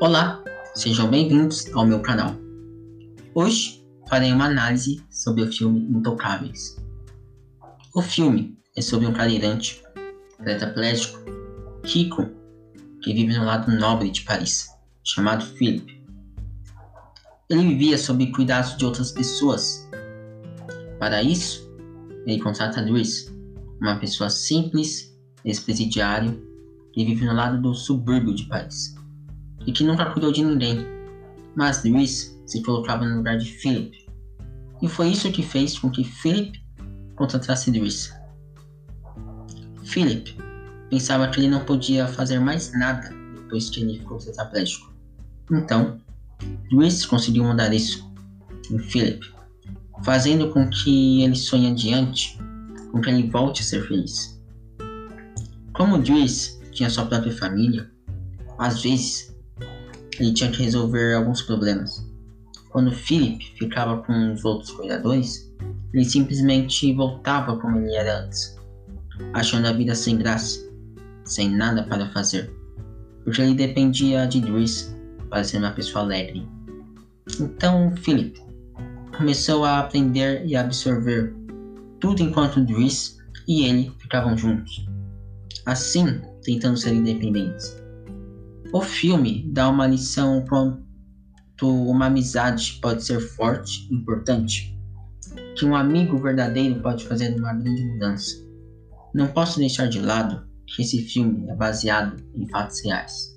Olá, sejam bem-vindos ao meu canal. Hoje farei uma análise sobre o filme Intocáveis. O filme é sobre um cadeirante tetraplégico rico que vive no lado nobre de Paris, chamado Philip. Ele vivia sob cuidados de outras pessoas. Para isso, ele contrata Dries, uma pessoa simples, ex-presidiário, que vive no lado do subúrbio de Paris e que nunca cuidou de ninguém. Mas Dries se colocava no lugar de Philip, e foi isso que fez com que Philip contratasse Dries. Philip pensava que ele não podia fazer mais nada depois que ele ficou tetraplégico. Então, Dries conseguiu mudar isso em Philip, fazendo com que ele sonhe adiante, com que ele volte a ser feliz. Como Dries tinha sua própria família, às vezes ele tinha que resolver alguns problemas. Quando Philip ficava com os outros cuidadores, ele simplesmente voltava como ele era antes, achando a vida sem graça, sem nada para fazer, porque ele dependia de Dries para ser uma pessoa alegre. Então Philip começou a aprender e absorver tudo enquanto Dries e ele ficavam juntos, assim tentando ser independentes. O filme dá uma lição quanto uma amizade pode ser forte e importante, que um amigo verdadeiro pode fazer uma grande mudança. Não posso deixar de lado que esse filme é baseado em fatos reais.